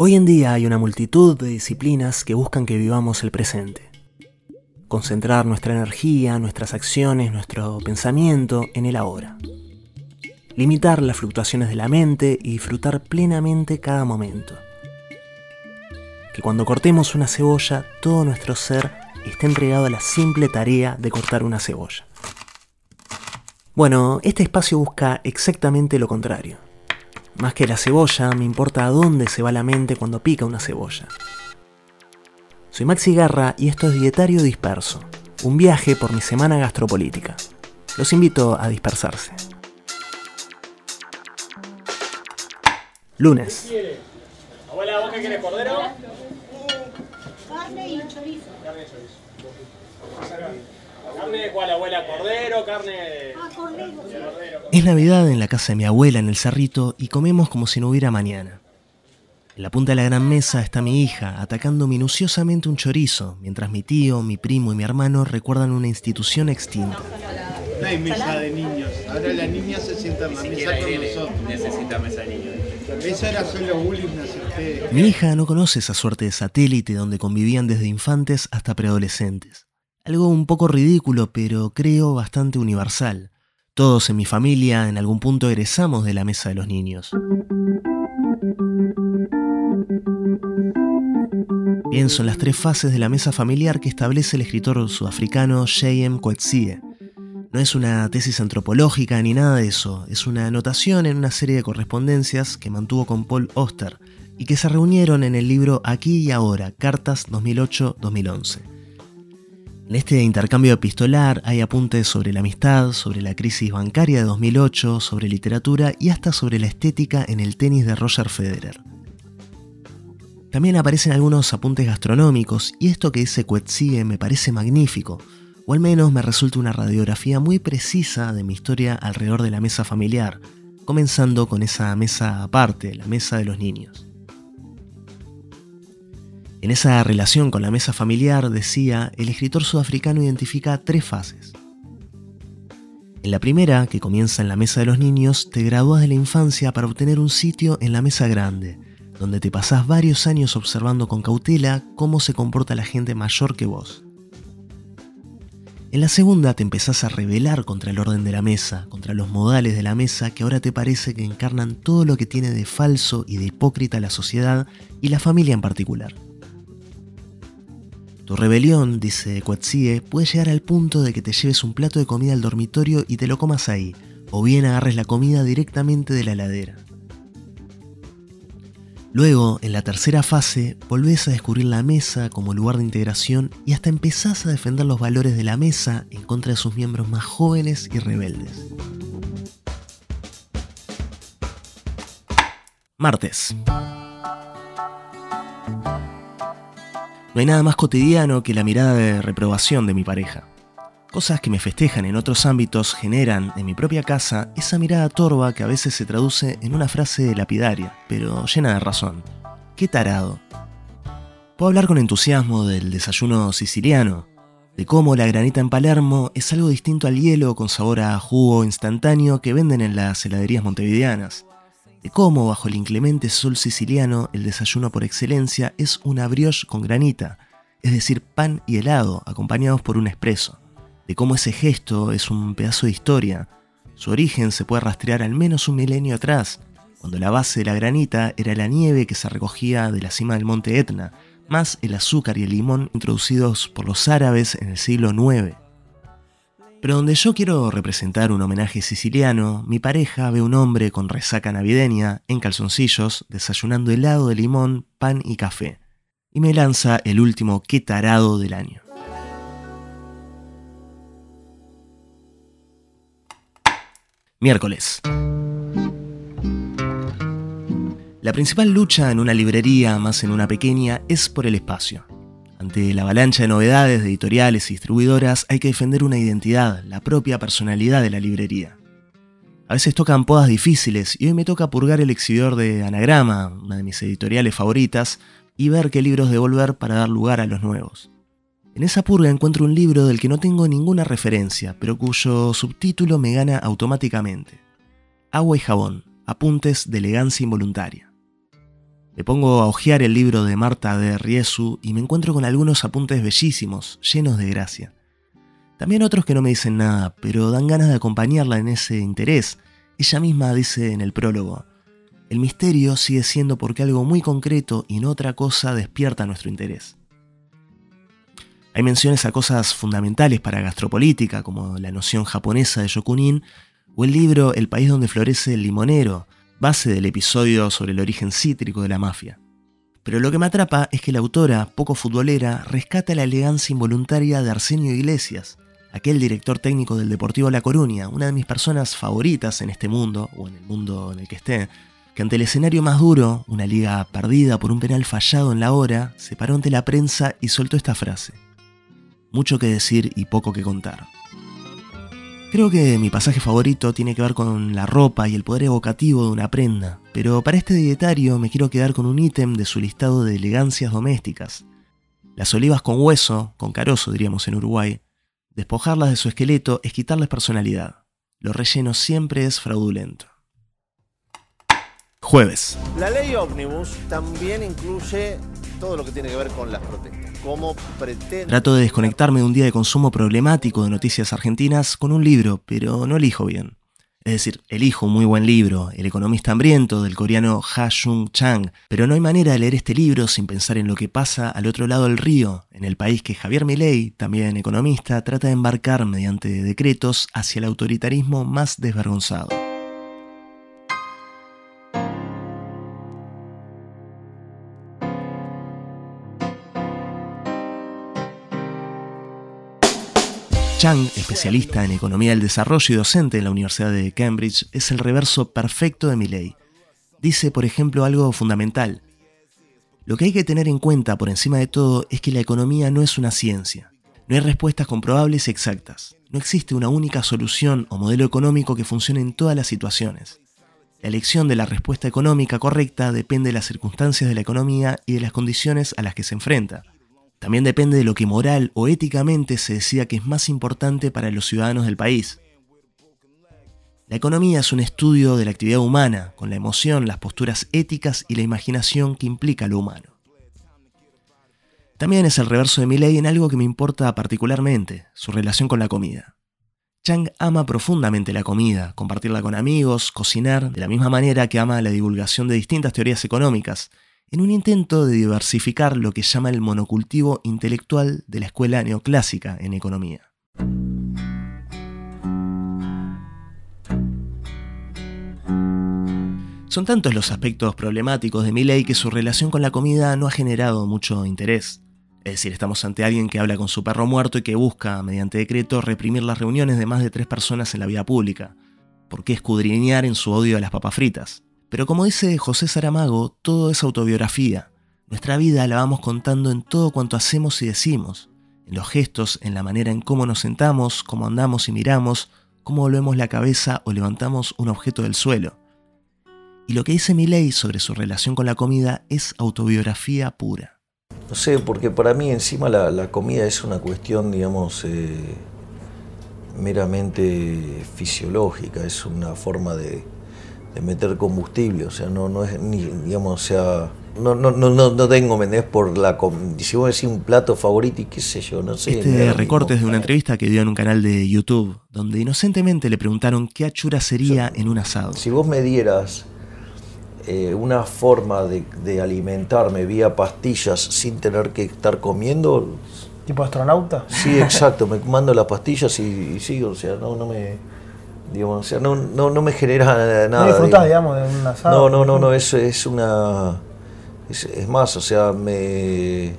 Hoy en día hay una multitud de disciplinas que buscan que vivamos el presente. Concentrar nuestra energía, nuestras acciones, nuestro pensamiento en el ahora. Limitar las fluctuaciones de la mente y disfrutar plenamente cada momento. Que cuando cortemos una cebolla, todo nuestro ser esté entregado a la simple tarea de cortar una cebolla. Bueno, este espacio busca exactamente lo contrario más que la cebolla, me importa a dónde se va la mente cuando pica una cebolla. Soy Maxi Garra y esto es Dietario Disperso, un viaje por mi semana gastropolítica. Los invito a dispersarse. Lunes. Abuela, ¿vos qué querés, cordero? Carne y chorizo. Carne y chorizo. ¿Carne de cuál, abuela? ¿Cordero? ¿Carne de Ah, cordero. Es Navidad en la casa de mi abuela en el Cerrito y comemos como si no hubiera mañana. En la punta de la gran mesa está mi hija atacando minuciosamente un chorizo, mientras mi tío, mi primo y mi hermano recuerdan una institución extinta. No hay mesa de niños. Ahora las niñas se sientan en la mesa con nosotros. Necesita mesa de niño. Eso era solo bullying hacia ustedes. Mi hija no conoce esa suerte de satélite donde convivían desde infantes hasta preadolescentes. Algo un poco ridículo, pero creo bastante universal. Todos en mi familia en algún punto egresamos de la mesa de los niños. Pienso en las tres fases de la mesa familiar que establece el escritor sudafricano J.M. Coetzee. No es una tesis antropológica ni nada de eso, es una anotación en una serie de correspondencias que mantuvo con Paul Oster y que se reunieron en el libro Aquí y Ahora, Cartas 2008-2011. En este intercambio epistolar hay apuntes sobre la amistad, sobre la crisis bancaria de 2008, sobre literatura y hasta sobre la estética en el tenis de Roger Federer. También aparecen algunos apuntes gastronómicos y esto que dice Coetzee me parece magnífico, o al menos me resulta una radiografía muy precisa de mi historia alrededor de la mesa familiar, comenzando con esa mesa aparte, la mesa de los niños. En esa relación con la mesa familiar, decía, el escritor sudafricano identifica tres fases. En la primera, que comienza en la mesa de los niños, te gradúas de la infancia para obtener un sitio en la mesa grande, donde te pasás varios años observando con cautela cómo se comporta la gente mayor que vos. En la segunda te empezás a rebelar contra el orden de la mesa, contra los modales de la mesa que ahora te parece que encarnan todo lo que tiene de falso y de hipócrita la sociedad y la familia en particular. Tu rebelión, dice Coetzee, puede llegar al punto de que te lleves un plato de comida al dormitorio y te lo comas ahí, o bien agarres la comida directamente de la heladera. Luego, en la tercera fase, volvés a descubrir la mesa como lugar de integración y hasta empezás a defender los valores de la mesa en contra de sus miembros más jóvenes y rebeldes. Martes. No hay nada más cotidiano que la mirada de reprobación de mi pareja. Cosas que me festejan en otros ámbitos generan en mi propia casa esa mirada torva que a veces se traduce en una frase lapidaria, pero llena de razón. ¡Qué tarado! Puedo hablar con entusiasmo del desayuno siciliano, de cómo la granita en Palermo es algo distinto al hielo con sabor a jugo instantáneo que venden en las heladerías montevideanas, de cómo bajo el inclemente sol siciliano el desayuno por excelencia es una brioche con granita, es decir, pan y helado acompañados por un espresso, de cómo ese gesto es un pedazo de historia, su origen se puede rastrear al menos un milenio atrás, cuando la base de la granita era la nieve que se recogía de la cima del monte Etna, más el azúcar y el limón introducidos por los árabes en el siglo IX. Pero donde yo quiero representar un homenaje siciliano, mi pareja ve un hombre con resaca navideña, en calzoncillos, desayunando helado de limón, pan y café. Y me lanza el último qué tarado del año. Miércoles. La principal lucha en una librería, más en una pequeña, es por el espacio. Ante la avalancha de novedades de editoriales y distribuidoras hay que defender una identidad, la propia personalidad de la librería. A veces tocan podas difíciles y hoy me toca purgar el exhibidor de Anagrama, una de mis editoriales favoritas, y ver qué libros devolver para dar lugar a los nuevos. En esa purga encuentro un libro del que no tengo ninguna referencia, pero cuyo subtítulo me gana automáticamente. Agua y jabón, apuntes de elegancia involuntaria. Me pongo a hojear el libro de Marta de Riesu y me encuentro con algunos apuntes bellísimos, llenos de gracia. También otros que no me dicen nada, pero dan ganas de acompañarla en ese interés. Ella misma dice en el prólogo, el misterio sigue siendo porque algo muy concreto y no otra cosa despierta nuestro interés. Hay menciones a cosas fundamentales para gastropolítica, como la noción japonesa de Yokunin, o el libro El país donde florece el limonero, base del episodio sobre el origen cítrico de la mafia. Pero lo que me atrapa es que la autora, poco futbolera, rescata la elegancia involuntaria de Arsenio Iglesias, aquel director técnico del Deportivo La Coruña, una de mis personas favoritas en este mundo, o en el mundo en el que esté, que ante el escenario más duro, una liga perdida por un penal fallado en la hora, se paró ante la prensa y soltó esta frase. Mucho que decir y poco que contar. Creo que mi pasaje favorito tiene que ver con la ropa y el poder evocativo de una prenda, pero para este dietario me quiero quedar con un ítem de su listado de elegancias domésticas. Las olivas con hueso, con carozo diríamos en Uruguay, despojarlas de su esqueleto es quitarles personalidad. Lo relleno siempre es fraudulento. Jueves. La ley ómnibus también incluye todo lo que tiene que ver con las protestas. ¿Cómo pretende... Trato de desconectarme de un día de consumo problemático de noticias argentinas con un libro, pero no elijo bien. Es decir, elijo un muy buen libro, El economista hambriento, del coreano Ha Jung Chang, pero no hay manera de leer este libro sin pensar en lo que pasa al otro lado del río, en el país que Javier Milei, también economista, trata de embarcar mediante decretos hacia el autoritarismo más desvergonzado. Chang, especialista en economía del desarrollo y docente en la Universidad de Cambridge, es el reverso perfecto de Milley. Dice, por ejemplo, algo fundamental. Lo que hay que tener en cuenta por encima de todo es que la economía no es una ciencia. No hay respuestas comprobables y exactas. No existe una única solución o modelo económico que funcione en todas las situaciones. La elección de la respuesta económica correcta depende de las circunstancias de la economía y de las condiciones a las que se enfrenta. También depende de lo que moral o éticamente se decida que es más importante para los ciudadanos del país. La economía es un estudio de la actividad humana, con la emoción, las posturas éticas y la imaginación que implica lo humano. También es el reverso de mi ley en algo que me importa particularmente, su relación con la comida. Chang ama profundamente la comida, compartirla con amigos, cocinar, de la misma manera que ama la divulgación de distintas teorías económicas, en un intento de diversificar lo que llama el monocultivo intelectual de la escuela neoclásica en economía. Son tantos los aspectos problemáticos de Milley que su relación con la comida no ha generado mucho interés. Es decir, estamos ante alguien que habla con su perro muerto y que busca, mediante decreto, reprimir las reuniones de más de tres personas en la vía pública. ¿Por qué escudriñar en su odio a las papas fritas? Pero como dice José Saramago, todo es autobiografía. Nuestra vida la vamos contando en todo cuanto hacemos y decimos, en los gestos, en la manera en cómo nos sentamos, cómo andamos y miramos, cómo volvemos la cabeza o levantamos un objeto del suelo. Y lo que dice Milei sobre su relación con la comida es autobiografía pura. No sé, porque para mí encima la, comida es una cuestión, digamos, eh, meramente fisiológica, es una forma de, de meter combustible, o sea, no, no es ni, digamos, o sea, no, no, no, no tengo, ¿me por la si vos decís un plato favorito y qué sé yo, no sé. Este recorte es de una entrevista que dio en un canal de YouTube, donde inocentemente le preguntaron qué achura sería en un asado. Si vos me dieras eh, una forma de, de, alimentarme vía pastillas sin tener que estar comiendo... ¿Tipo astronauta? Sí, exacto, me mando las pastillas y, y sigo, o sea, no, no me Digamos, o sea, no, no, no me genera nada. No disfrutás, digamos, de un asado. No, no, no, no, es, es una. Es, más, o sea, me.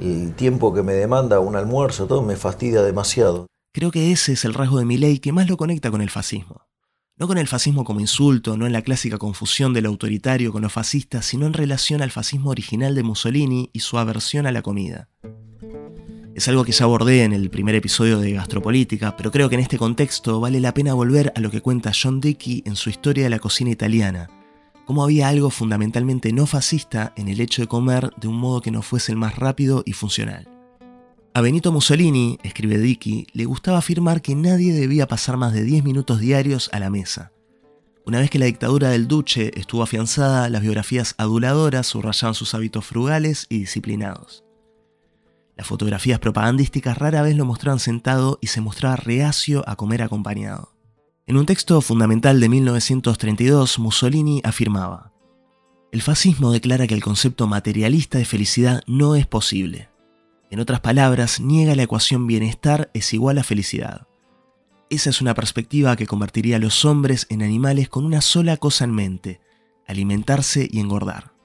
El tiempo que me demanda un almuerzo, todo me fastidia demasiado. Creo que ese es el rasgo de mi ley que más lo conecta con el fascismo. No con el fascismo como insulto, no en la clásica confusión del autoritario con lo fascista, sino en relación al fascismo original de Mussolini y su aversión a la comida. Es algo que ya abordé en el primer episodio de Gastropolítica, pero creo que en este contexto vale la pena volver a lo que cuenta John Dickey en su historia de la cocina italiana, cómo había algo fundamentalmente no fascista en el hecho de comer de un modo que no fuese el más rápido y funcional. A Benito Mussolini, escribe Dickey, le gustaba afirmar que nadie debía pasar más de 10 minutos diarios a la mesa. Una vez que la dictadura del duce estuvo afianzada, las biografías aduladoras subrayaban sus hábitos frugales y disciplinados. Las fotografías propagandísticas rara vez lo mostraban sentado y se mostraba reacio a comer acompañado. En un texto fundamental de 1932, Mussolini afirmaba, El fascismo declara que el concepto materialista de felicidad no es posible. En otras palabras, niega la ecuación bienestar es igual a felicidad. Esa es una perspectiva que convertiría a los hombres en animales con una sola cosa en mente, alimentarse y engordar.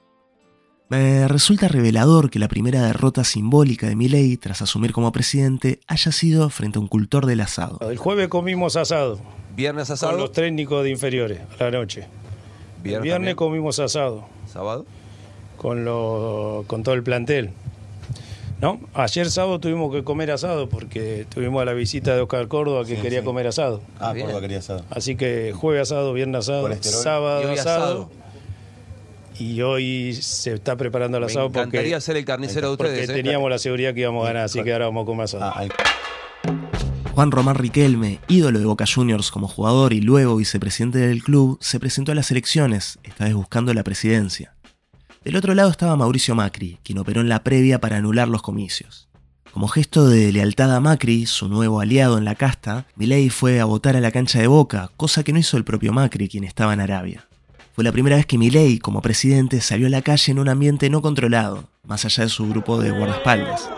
Me resulta revelador que la primera derrota simbólica de Milley tras asumir como presidente haya sido frente a un cultor del asado. El jueves comimos asado Viernes con asado. los técnicos de inferiores a la noche. El viernes comimos asado Sábado. con, lo- con todo el plantel. ¿No? Ayer sábado tuvimos que comer asado porque tuvimos la visita de Oscar Córdoba que quería comer asado. Ah. Córdoba quería asado. Así que jueves asado, viernes asado, sábado asado. Y hoy se está preparando el Me asado encantaría porque, ser el carnicero de porque ustedes. ¿eh? teníamos la seguridad que íbamos a ganar, así que ahora vamos a comer asado. Ah, Juan Román Riquelme, ídolo de Boca Juniors como jugador y luego vicepresidente del club, se presentó a las elecciones, esta vez buscando la presidencia. Del otro lado estaba Mauricio Macri, quien operó en la previa para anular los comicios. Como gesto de lealtad a Macri, su nuevo aliado en la casta, Milei fue a votar a la cancha de Boca, cosa que no hizo el propio Macri, quien estaba en Arabia. Fue la primera vez que Milei, como presidente, salió a la calle en un ambiente no controlado, más allá de su grupo de guardaespaldas.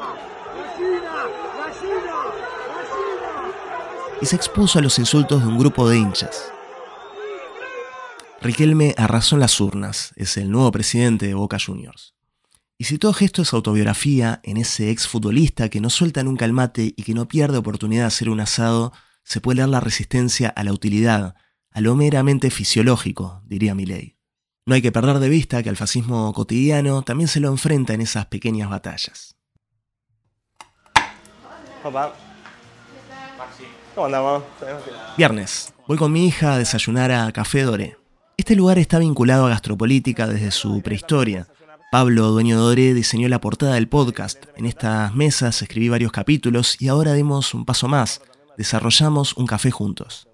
y se expuso a los insultos de un grupo de hinchas. Riquelme arrasó en las urnas, es el nuevo presidente de Boca Juniors. Y si todo gesto es autobiografía en ese exfutbolista que no suelta nunca el mate y que no pierde oportunidad de hacer un asado, se puede leer la resistencia a la utilidad, a lo meramente fisiológico, diría Milei. No hay que perder de vista que al fascismo cotidiano también se lo enfrenta en esas pequeñas batallas. Papá. ¿Cómo andamos? Viernes. Voy con mi hija a desayunar a Café Doré. Este lugar está vinculado a gastropolítica desde su prehistoria. Pablo, dueño de Doré, diseñó la portada del podcast. En estas mesas escribí varios capítulos y ahora demos un paso más. Desarrollamos un café juntos.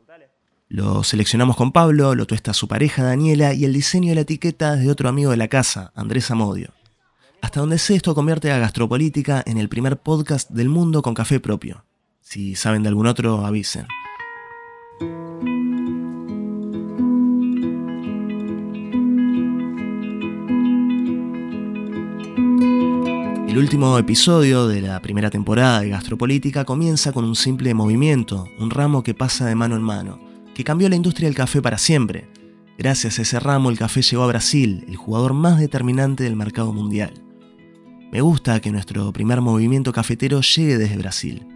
Lo seleccionamos con Pablo, lo tuesta su pareja Daniela y el diseño de la etiqueta es de otro amigo de la casa, Andrés Amodio. Hasta donde sé esto convierte a Gastropolítica en el primer podcast del mundo con café propio. Si saben de algún otro, avisen. El último episodio de la primera temporada de Gastropolítica comienza con un simple movimiento, un ramo que pasa de mano en mano, que cambió la industria del café para siempre. Gracias a ese ramo el café llegó a Brasil, el jugador más determinante del mercado mundial. Me gusta que nuestro primer movimiento cafetero llegue desde Brasil.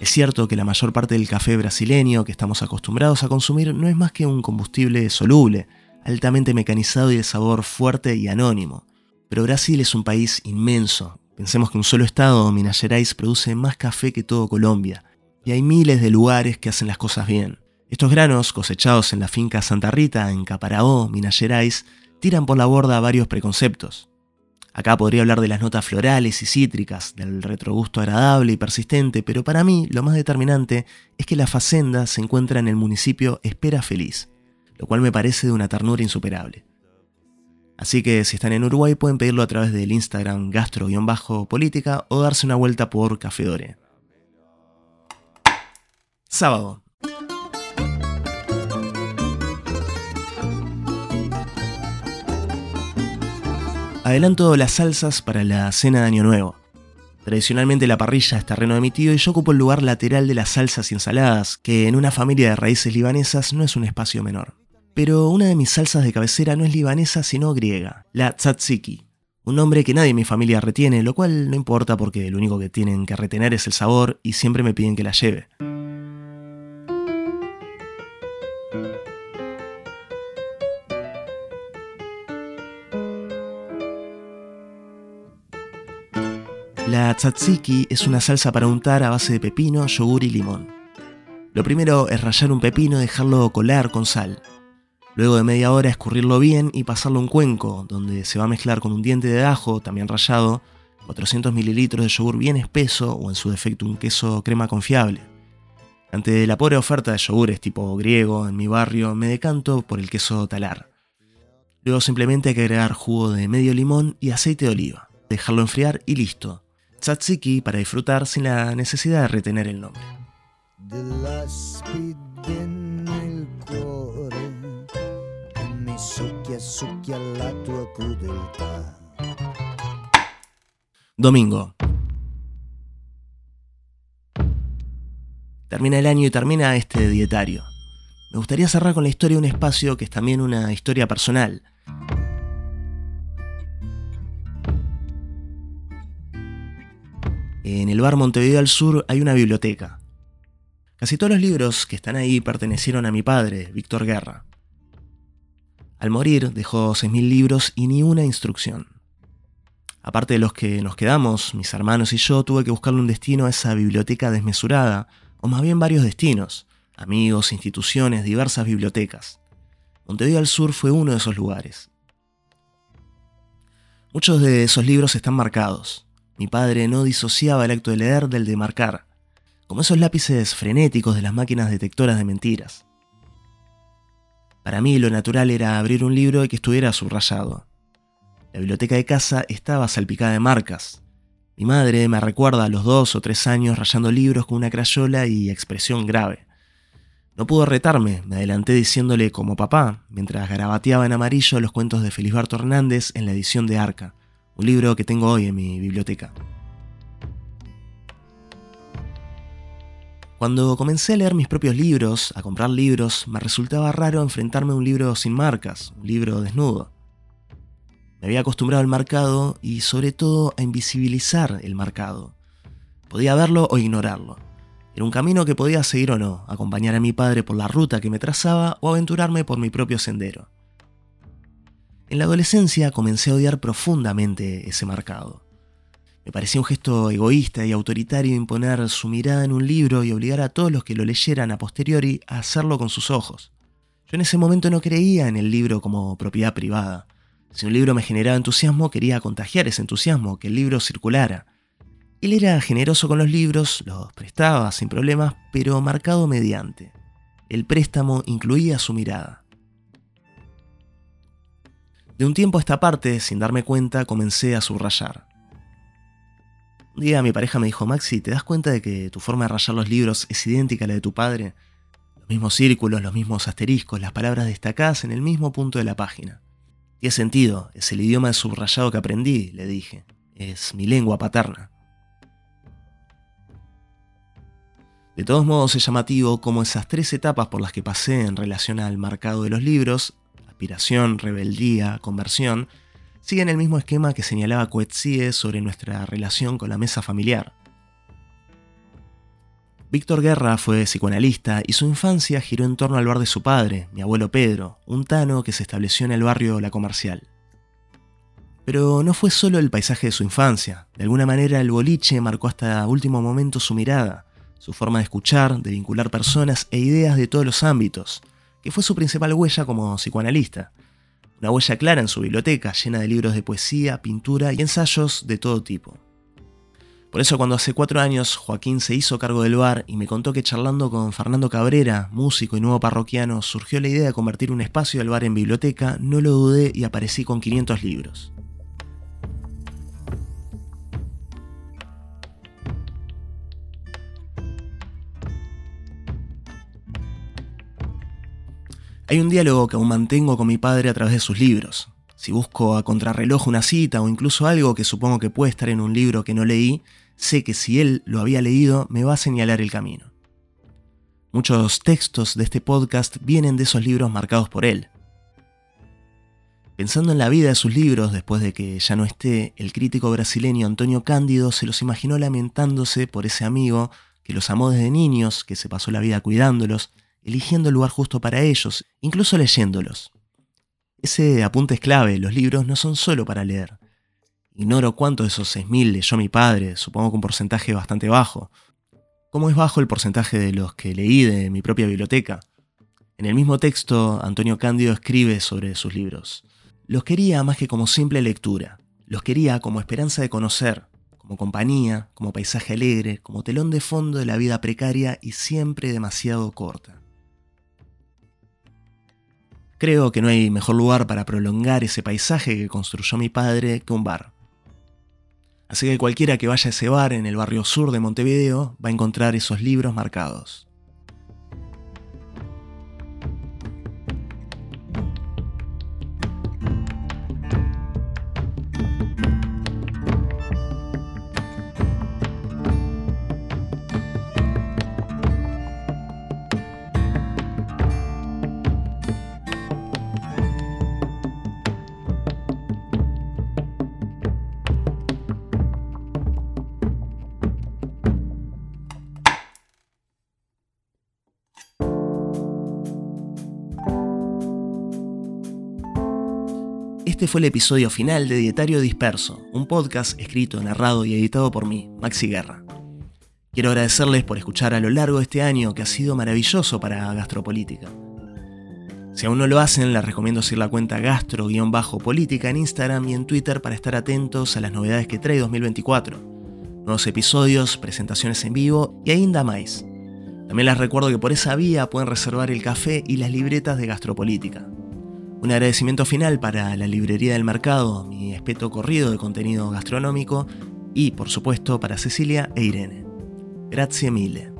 Es cierto que la mayor parte del café brasileño que estamos acostumbrados a consumir no es más que un combustible soluble, altamente mecanizado y de sabor fuerte y anónimo. Pero Brasil es un país inmenso. Pensemos que un solo estado, Minas Gerais, produce más café que todo Colombia. Y hay miles de lugares que hacen las cosas bien. Estos granos, cosechados en la finca Santa Rita, en Caparaó, Minas Gerais, tiran por la borda varios preconceptos. Acá podría hablar de las notas florales y cítricas, del retrogusto agradable y persistente, pero para mí lo más determinante es que la facenda se encuentra en el municipio Espera Feliz, lo cual me parece de una ternura insuperable. Así que si están en Uruguay pueden pedirlo a través del Instagram gastro-política o darse una vuelta por Café Dore. Sábado. Adelanto las salsas para la cena de Año Nuevo. Tradicionalmente la parrilla es terreno de mi tío y yo ocupo el lugar lateral de las salsas y ensaladas, que en una familia de raíces libanesas no es un espacio menor. Pero una de mis salsas de cabecera no es libanesa sino griega, la tzatziki. Un nombre que nadie en mi familia retiene, lo cual no importa porque lo único que tienen que retener es el sabor y siempre me piden que la lleve. La tzatziki es una salsa para untar a base de pepino, yogur y limón. Lo primero es rallar un pepino y dejarlo colar con sal. Luego de media hora escurrirlo bien y pasarlo a un cuenco, donde se va a mezclar con un diente de ajo, también rallado, 400 mililitros de yogur bien espeso o en su defecto un queso crema confiable. Ante la pobre oferta de yogures tipo griego en mi barrio, me decanto por el queso talar. Luego simplemente hay que agregar jugo de medio limón y aceite de oliva, dejarlo enfriar y listo. Tzatziki para disfrutar sin la necesidad de retener el nombre. Domingo. Termina el año y termina este dietario. Me gustaría cerrar con la historia de un espacio que es también una historia personal. En el bar Montevideo al Sur hay una biblioteca. Casi todos los libros que están ahí pertenecieron a mi padre, Víctor Guerra. Al morir dejó 6.000 libros y ni una instrucción. Aparte de los que nos quedamos, mis hermanos y yo, tuve que buscarle un destino a esa biblioteca desmesurada, o más bien varios destinos, amigos, instituciones, diversas bibliotecas. Montevideo al Sur fue uno de esos lugares. Muchos de esos libros están marcados. Mi padre no disociaba el acto de leer del de marcar, como esos lápices frenéticos de las máquinas detectoras de mentiras. Para mí lo natural era abrir un libro y que estuviera subrayado. La biblioteca de casa estaba salpicada de marcas. Mi madre me recuerda a los dos o tres años rayando libros con una crayola y expresión grave. No pudo retarme, me adelanté diciéndole como papá, mientras garabateaba en amarillo los cuentos de Felisberto Hernández en la edición de Arca, un libro que tengo hoy en mi biblioteca. Cuando comencé a leer mis propios libros, a comprar libros, me resultaba raro enfrentarme a un libro sin marcas, un libro desnudo. Me había acostumbrado al marcado y sobre todo a invisibilizar el marcado. Podía verlo o ignorarlo. Era un camino que podía seguir o no, acompañar a mi padre por la ruta que me trazaba o aventurarme por mi propio sendero. En la adolescencia comencé a odiar profundamente ese marcado. Me parecía un gesto egoísta y autoritario imponer su mirada en un libro y obligar a todos los que lo leyeran a posteriori a hacerlo con sus ojos. Yo en ese momento no creía en el libro como propiedad privada. Si un libro me generaba entusiasmo, quería contagiar ese entusiasmo, que el libro circulara. Él era generoso con los libros, los prestaba sin problemas, pero marcado mediante. El préstamo incluía su mirada. De un tiempo a esta parte, sin darme cuenta, comencé a subrayar. Un día mi pareja me dijo, Maxi, ¿te das cuenta de que tu forma de rayar los libros es idéntica a la de tu padre? Los mismos círculos, los mismos asteriscos, las palabras destacadas en el mismo punto de la página. Tiene sentido, es el idioma de subrayado que aprendí, le dije. Es mi lengua paterna. De todos modos es llamativo cómo esas tres etapas por las que pasé en relación al marcado de los libros, aspiración, rebeldía, conversión, siguen el mismo esquema que señalaba Coetzee sobre nuestra relación con la mesa familiar. Víctor Guerra fue psicoanalista y su infancia giró en torno al bar de su padre, mi abuelo Pedro, un tano que se estableció en el barrio La Comercial. Pero no fue solo el paisaje de su infancia, de alguna manera el boliche marcó hasta último momento su mirada, su forma de escuchar, de vincular personas e ideas de todos los ámbitos, que fue su principal huella como psicoanalista. Una huella clara en su biblioteca, llena de libros de poesía, pintura y ensayos de todo tipo. Por eso cuando hace cuatro años Joaquín se hizo cargo del bar y me contó que charlando con Fernando Cabrera, músico y nuevo parroquiano, surgió la idea de convertir un espacio del bar en biblioteca, no lo dudé y aparecí con 500 libros. Hay un diálogo que aún mantengo con mi padre a través de sus libros. Si busco a contrarreloj una cita o incluso algo que supongo que puede estar en un libro que no leí, sé que si él lo había leído me va a señalar el camino. Muchos textos de este podcast vienen de esos libros marcados por él. Pensando en la vida de sus libros después de que ya no esté, el crítico brasileño Antonio Cándido se los imaginó lamentándose por ese amigo que los amó desde niños, que se pasó la vida cuidándolos, eligiendo el lugar justo para ellos, incluso leyéndolos. Ese apunte es clave, los libros no son solo para leer. Ignoro cuánto de esos 6.000 leyó mi padre, supongo que un porcentaje bastante bajo. ¿Cómo es bajo el porcentaje de los que leí de mi propia biblioteca? En el mismo texto, Antonio Cándido escribe sobre sus libros. Los quería más que como simple lectura, los quería como esperanza de conocer, como compañía, como paisaje alegre, como telón de fondo de la vida precaria y siempre demasiado corta. Creo que no hay mejor lugar para prolongar ese paisaje que construyó mi padre que un bar. Así que cualquiera que vaya a ese bar en el barrio sur de Montevideo va a encontrar esos libros marcados. Este fue el episodio final de Dietario Disperso, un podcast escrito, narrado y editado por mí, Maxi Guerra. Quiero agradecerles por escuchar a lo largo de este año que ha sido maravilloso para Gastropolítica. Si aún no lo hacen, les recomiendo seguir la cuenta gastro-política en Instagram y en Twitter para estar atentos a las novedades que trae 2024. Nuevos episodios, presentaciones en vivo y ainda más. También les recuerdo que por esa vía pueden reservar el café y las libretas de Gastropolítica. Un agradecimiento final para la Librería del Mercado, mi espeto corrido de contenido gastronómico, y por supuesto para Cecilia e Irene. Grazie mille.